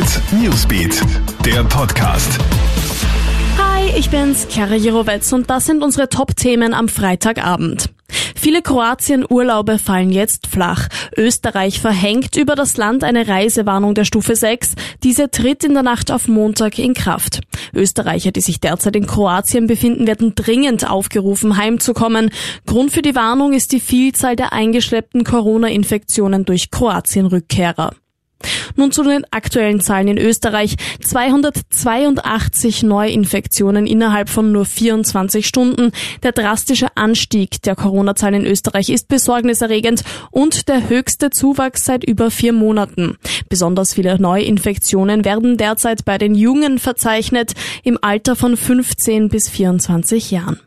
Hit Newsbeat, der Podcast. Hi, ich bin's, Chiara Jirovetz und das sind unsere Top-Themen am Freitagabend. Viele Kroatien-Urlaube fallen jetzt flach. Österreich verhängt über das Land eine Reisewarnung der Stufe 6. Diese tritt in der Nacht auf Montag in Kraft. Österreicher, die sich derzeit in Kroatien befinden, werden dringend aufgerufen, heimzukommen. Grund für die Warnung ist die Vielzahl der eingeschleppten Corona-Infektionen durch Kroatien-Rückkehrer. Nun zu den aktuellen Zahlen in Österreich. 282 Neuinfektionen innerhalb von nur 24 Stunden. Der drastische Anstieg der Corona-Zahlen in Österreich ist besorgniserregend und der höchste Zuwachs seit über vier Monaten. Besonders viele Neuinfektionen werden derzeit bei den Jungen verzeichnet, im Alter von 15 bis 24 Jahren.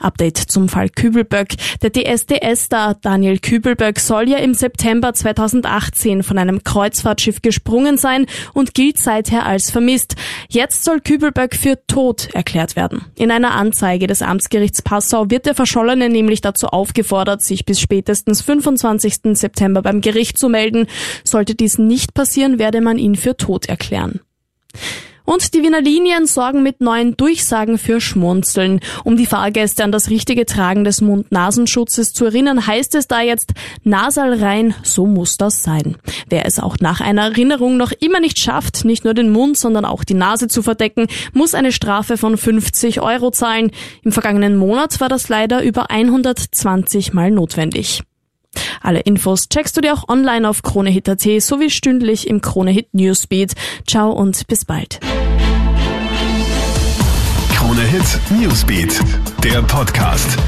Update zum Fall Kübelböck. Der DSDS-Star Daniel Kübelböck soll ja im September 2018 von einem Kreuzfahrtschiff gesprungen sein und gilt seither als vermisst. Jetzt soll Kübelböck für tot erklärt werden. In einer Anzeige des Amtsgerichts Passau wird der Verschollene nämlich dazu aufgefordert, sich bis spätestens 25. September beim Gericht zu melden. Sollte dies nicht passieren, werde man ihn für tot erklären. Und die Wiener Linien sorgen mit neuen Durchsagen für Schmunzeln. Um die Fahrgäste an das richtige Tragen des Mund-Nasenschutzes zu erinnern, heißt es da jetzt Nasal rein, so muss das sein. Wer es auch nach einer Erinnerung noch immer nicht schafft, nicht nur den Mund, sondern auch die Nase zu verdecken, muss eine Strafe von 50 Euro zahlen. Im vergangenen Monat war das leider über 120 Mal notwendig. Alle Infos checkst du dir auch online auf KroneHit.at sowie stündlich im KroneHit Newsbeat. Ciao und bis bald. KroneHit Newsbeat, der Podcast.